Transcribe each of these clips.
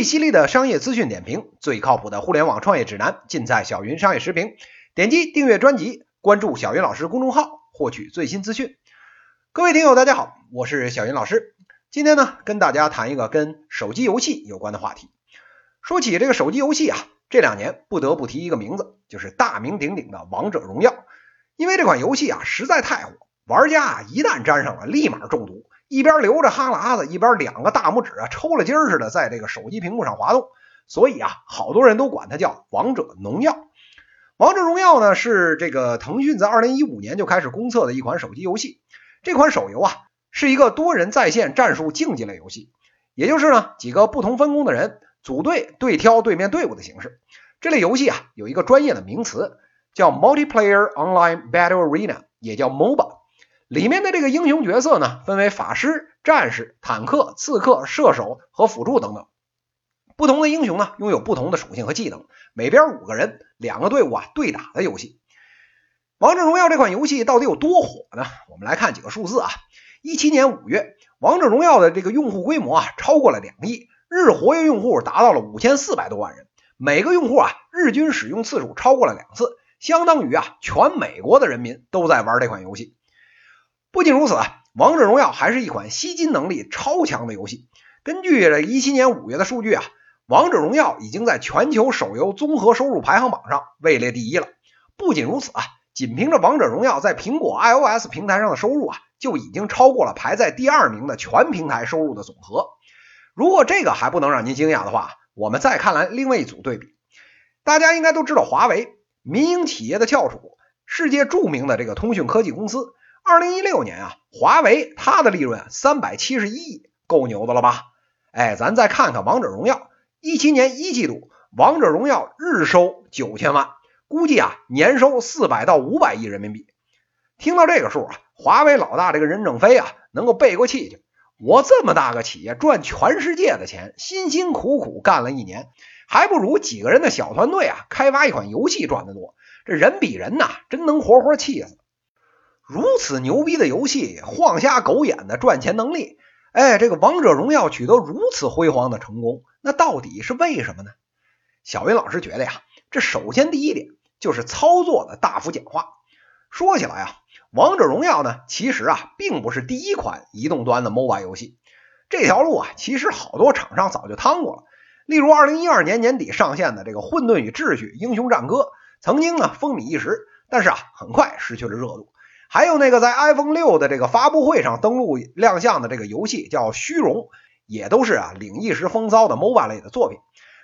最犀利的商业资讯点评，最靠谱的互联网创业指南，尽在小云商业时评。点击订阅专辑，关注小云老师公众号，获取最新资讯。各位听友，大家好，我是小云老师。今天呢，跟大家谈一个跟手机游戏有关的话题。说起这个手机游戏啊，这两年不得不提一个名字，就是大名鼎鼎的王者荣耀。因为这款游戏啊，实在太火，玩家啊一旦沾上了，立马中毒。一边流着哈喇子，一边两个大拇指啊抽了筋似的在这个手机屏幕上滑动，所以啊，好多人都管它叫王者农药。王者荣耀呢是这个腾讯在二零一五年就开始公测的一款手机游戏。这款手游啊是一个多人在线战术竞技类游戏，也就是呢几个不同分工的人组队对挑对面队伍的形式。这类游戏啊有一个专业的名词叫 Multiplayer Online Battle Arena，也叫 MOBA。里面的这个英雄角色呢，分为法师、战士、坦克、刺客、射手和辅助等等。不同的英雄呢，拥有不同的属性和技能。每边五个人，两个队伍啊对打的游戏。王者荣耀这款游戏到底有多火呢？我们来看几个数字啊。一七年五月，王者荣耀的这个用户规模啊超过了两亿，日活跃用户达到了五千四百多万人，每个用户啊日均使用次数超过了两次，相当于啊全美国的人民都在玩这款游戏。不仅如此啊，王者荣耀还是一款吸金能力超强的游戏。根据这一七年五月的数据啊，王者荣耀已经在全球手游综合收入排行榜上位列第一了。不仅如此啊，仅凭着王者荣耀在苹果 iOS 平台上的收入啊，就已经超过了排在第二名的全平台收入的总和。如果这个还不能让您惊讶的话，我们再看来另外一组对比。大家应该都知道，华为民营企业的翘楚，世界著名的这个通讯科技公司。二零一六年啊，华为它的利润三百七十一亿，够牛的了吧？哎，咱再看看王者荣耀，一七年一季度，王者荣耀日收九千万，估计啊年收四百到五百亿人民币。听到这个数啊，华为老大这个任正非啊，能够背过气去。我这么大个企业赚全世界的钱，辛辛苦苦干了一年，还不如几个人的小团队啊开发一款游戏赚得多。这人比人呐，真能活活气死。如此牛逼的游戏，晃瞎狗眼的赚钱能力，哎，这个王者荣耀取得如此辉煌的成功，那到底是为什么呢？小云老师觉得呀，这首先第一点就是操作的大幅简化。说起来啊，王者荣耀呢，其实啊，并不是第一款移动端的 MOBA 游戏，这条路啊，其实好多厂商早就趟过了。例如，二零一二年年底上线的这个《混沌与秩序：英雄战歌》，曾经呢风靡一时，但是啊，很快失去了热度。还有那个在 iPhone 六的这个发布会上登陆亮相的这个游戏叫《虚荣》，也都是啊领一时风骚的 MOBA 类的作品。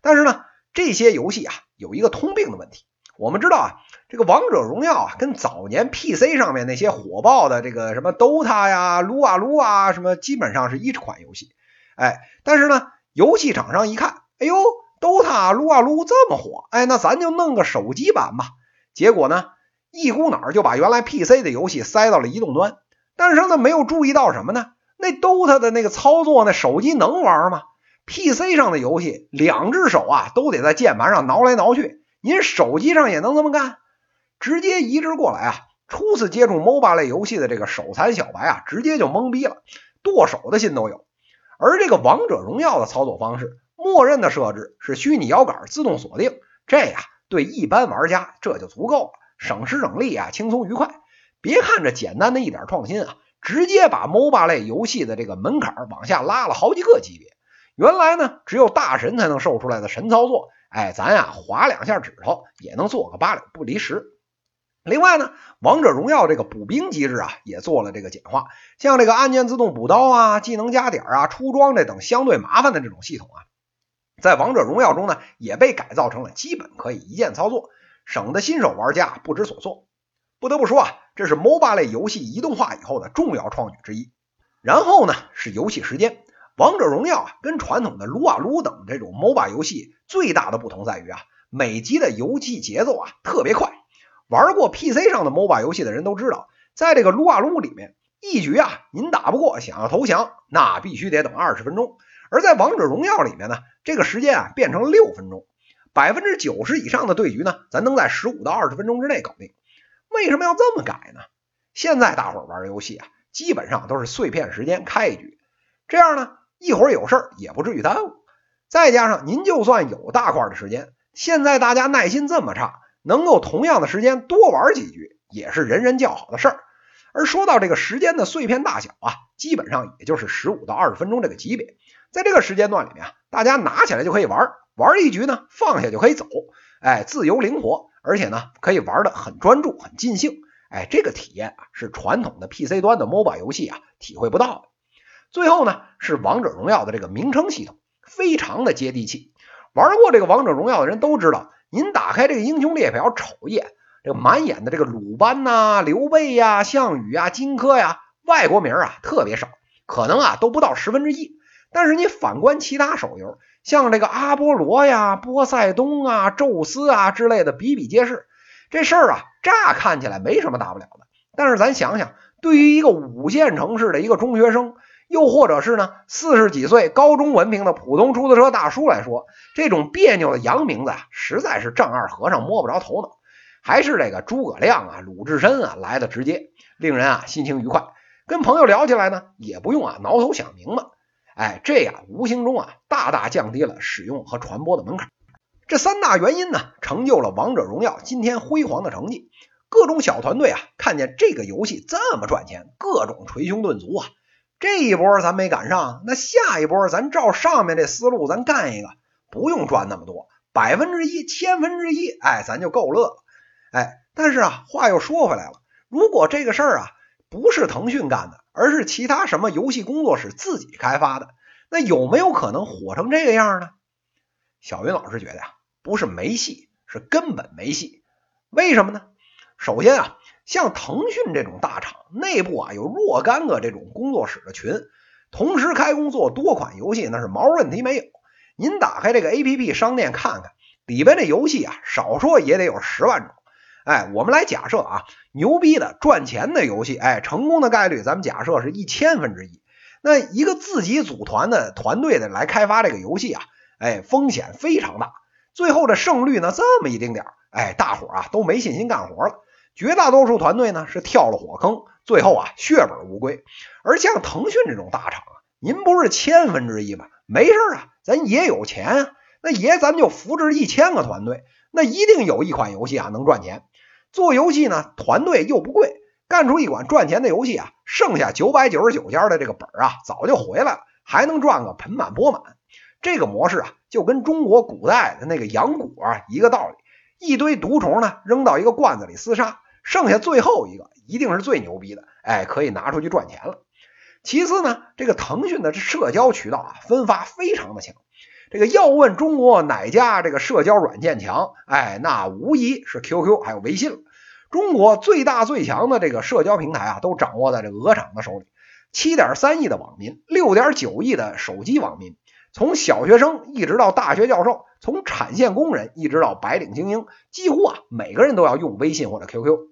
但是呢，这些游戏啊有一个通病的问题。我们知道啊，这个王者荣耀啊跟早年 PC 上面那些火爆的这个什么 DOTA 呀、撸啊撸啊什么，基本上是一款游戏。哎，但是呢，游戏厂商一看，哎呦，DOTA、撸啊撸这么火，哎，那咱就弄个手机版吧。结果呢？一股脑就把原来 PC 的游戏塞到了移动端，但是呢，没有注意到什么呢？那 DOTA 的那个操作，那手机能玩吗？PC 上的游戏，两只手啊都得在键盘上挠来挠去，您手机上也能这么干？直接移植过来啊！初次接触 MOBA 类游戏的这个手残小白啊，直接就懵逼了，剁手的心都有。而这个王者荣耀的操作方式，默认的设置是虚拟摇杆自动锁定，这呀对一般玩家这就足够了。省时省力啊，轻松愉快。别看这简单的一点创新啊，直接把 MOBA 类游戏的这个门槛往下拉了好几个级别。原来呢，只有大神才能受出来的神操作，哎，咱呀划两下指头也能做个八两不离十。另外呢，王者荣耀这个补兵机制啊，也做了这个简化，像这个按键自动补刀啊、技能加点啊、出装这等相对麻烦的这种系统啊，在王者荣耀中呢，也被改造成了基本可以一键操作。省得新手玩家不知所措。不得不说啊，这是 MOBA 类游戏移动化以后的重要创举之一。然后呢，是游戏时间。王者荣耀啊，跟传统的撸啊撸等这种 MOBA 游戏最大的不同在于啊，每集的游戏节奏啊特别快。玩过 PC 上的 MOBA 游戏的人都知道，在这个撸啊撸里面，一局啊您打不过，想要投降，那必须得等二十分钟。而在王者荣耀里面呢，这个时间啊变成六分钟。百分之九十以上的对局呢，咱能在十五到二十分钟之内搞定。为什么要这么改呢？现在大伙儿玩游戏啊，基本上都是碎片时间开一局，这样呢，一会儿有事儿也不至于耽误。再加上您就算有大块的时间，现在大家耐心这么差，能够同样的时间多玩几局，也是人人叫好的事儿。而说到这个时间的碎片大小啊，基本上也就是十五到二十分钟这个级别，在这个时间段里面啊，大家拿起来就可以玩，玩一局呢，放下就可以走，哎，自由灵活，而且呢，可以玩的很专注、很尽兴，哎，这个体验啊，是传统的 PC 端的 MOBA 游戏啊体会不到的。最后呢，是王者荣耀的这个名称系统。非常的接地气，玩过这个王者荣耀的人都知道，您打开这个英雄列表瞅一眼，这个满眼的这个鲁班呐、刘备呀、项羽呀、荆轲呀，外国名啊特别少，可能啊都不到十分之一。但是你反观其他手游，像这个阿波罗呀、波塞冬啊、宙斯啊之类的比比皆是。这事儿啊，乍看起来没什么大不了的，但是咱想想，对于一个五线城市的一个中学生。又或者是呢，四十几岁高中文凭的普通出租车大叔来说，这种别扭的洋名字啊，实在是丈二和尚摸不着头脑。还是这个诸葛亮啊、鲁智深啊来的直接，令人啊心情愉快。跟朋友聊起来呢，也不用啊挠头想明白。哎，这样无形中啊大大降低了使用和传播的门槛。这三大原因呢，成就了王者荣耀今天辉煌的成绩。各种小团队啊，看见这个游戏这么赚钱，各种捶胸顿足啊。这一波咱没赶上，那下一波咱照上面这思路，咱干一个，不用赚那么多，百分之一、千分之一，哎，咱就够乐了。哎，但是啊，话又说回来了，如果这个事儿啊不是腾讯干的，而是其他什么游戏工作室自己开发的，那有没有可能火成这个样呢？小云老师觉得呀，不是没戏，是根本没戏。为什么呢？首先啊。像腾讯这种大厂，内部啊有若干个这种工作室的群，同时开工做多款游戏，那是毛问题没有。您打开这个 APP 商店看看，里边的游戏啊，少说也得有十万种。哎，我们来假设啊，牛逼的赚钱的游戏，哎，成功的概率咱们假设是一千分之一。那一个自己组团的团队的来开发这个游戏啊，哎，风险非常大，最后的胜率呢这么一丁点儿，哎，大伙儿啊都没信心干活了。绝大多数团队呢是跳了火坑，最后啊血本无归。而像腾讯这种大厂啊，您不是千分之一吗？没事啊，咱也有钱啊，那爷咱就扶持一千个团队，那一定有一款游戏啊能赚钱。做游戏呢，团队又不贵，干出一款赚钱的游戏啊，剩下九百九十九家的这个本啊早就回来了，还能赚个盆满钵满。这个模式啊，就跟中国古代的那个养蛊啊一个道理。一堆毒虫呢，扔到一个罐子里厮杀，剩下最后一个一定是最牛逼的，哎，可以拿出去赚钱了。其次呢，这个腾讯的社交渠道啊，分发非常的强。这个要问中国哪家这个社交软件强，哎，那无疑是 QQ 还有微信了。中国最大最强的这个社交平台啊，都掌握在这鹅厂的手里。七点三亿的网民，六点九亿的手机网民。从小学生一直到大学教授，从产线工人一直到白领精英，几乎啊每个人都要用微信或者 QQ。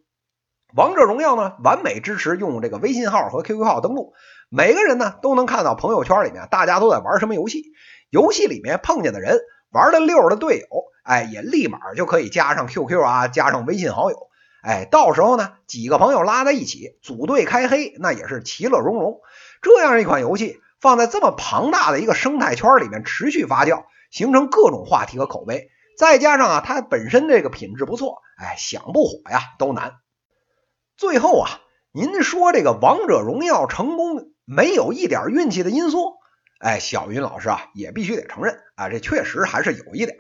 王者荣耀呢，完美支持用这个微信号和 QQ 号登录，每个人呢都能看到朋友圈里面大家都在玩什么游戏，游戏里面碰见的人，玩的溜的队友，哎，也立马就可以加上 QQ 啊，加上微信好友，哎，到时候呢几个朋友拉在一起组队开黑，那也是其乐融融。这样一款游戏。放在这么庞大的一个生态圈里面持续发酵，形成各种话题和口碑，再加上啊它本身这个品质不错，哎，想不火呀都难。最后啊，您说这个王者荣耀成功没有一点运气的因素？哎，小云老师啊也必须得承认啊，这确实还是有一点。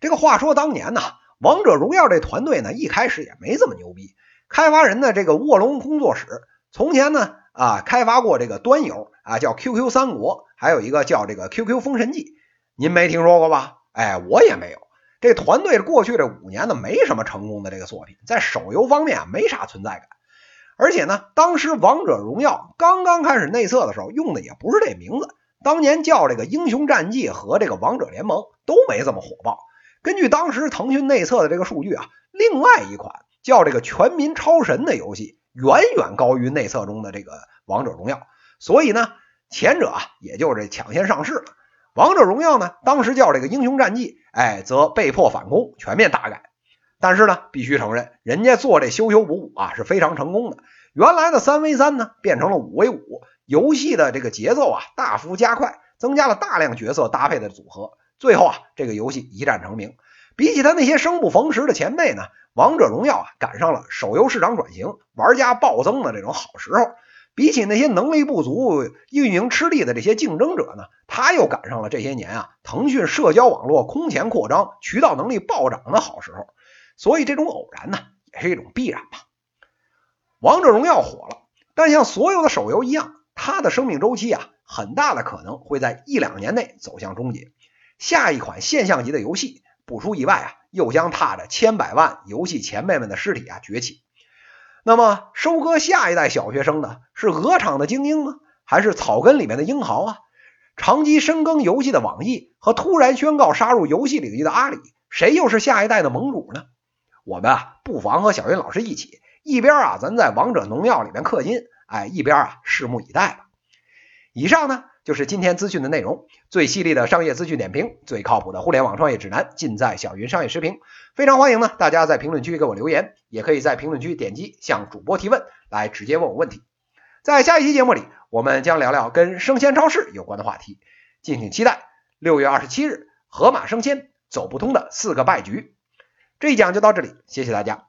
这个话说当年呢，王者荣耀这团队呢一开始也没这么牛逼，开发人的这个卧龙工作室从前呢。啊，开发过这个端游啊，叫 QQ 三国，还有一个叫这个 QQ 封神记，您没听说过吧？哎，我也没有。这团队过去这五年呢，没什么成功的这个作品，在手游方面啊，没啥存在感。而且呢，当时王者荣耀刚刚开始内测的时候，用的也不是这名字，当年叫这个英雄战记和这个王者联盟都没这么火爆。根据当时腾讯内测的这个数据啊，另外一款叫这个全民超神的游戏。远远高于内测中的这个王者荣耀，所以呢，前者啊也就是抢先上市了。王者荣耀呢，当时叫这个英雄战记，哎，则被迫反攻，全面大改。但是呢，必须承认，人家做这修修补补啊是非常成功的。原来的三 v 三呢，变成了五 v 五，游戏的这个节奏啊大幅加快，增加了大量角色搭配的组合，最后啊，这个游戏一战成名。比起他那些生不逢时的前辈呢，王者荣耀啊赶上了手游市场转型、玩家暴增的这种好时候。比起那些能力不足、运营吃力的这些竞争者呢，他又赶上了这些年啊，腾讯社交网络空前扩张、渠道能力暴涨的好时候。所以这种偶然呢，也是一种必然吧。王者荣耀火了，但像所有的手游一样，它的生命周期啊，很大的可能会在一两年内走向终结。下一款现象级的游戏，不出意外啊，又将踏着千百万游戏前辈们的尸体啊崛起。那么，收割下一代小学生的是鹅厂的精英吗？还是草根里面的英豪啊？长期深耕游戏的网易和突然宣告杀入游戏领域的阿里，谁又是下一代的盟主呢？我们啊，不妨和小云老师一起，一边啊咱在王者农药里面氪金，哎，一边啊拭目以待吧。以上呢就是今天资讯的内容，最犀利的商业资讯点评，最靠谱的互联网创业指南，尽在小云商业时评。非常欢迎呢大家在评论区给我留言，也可以在评论区点击向主播提问，来直接问我问题。在下一期节目里，我们将聊聊跟生鲜超市有关的话题，敬请期待。六月二十七日，盒马生鲜走不通的四个败局。这一讲就到这里，谢谢大家。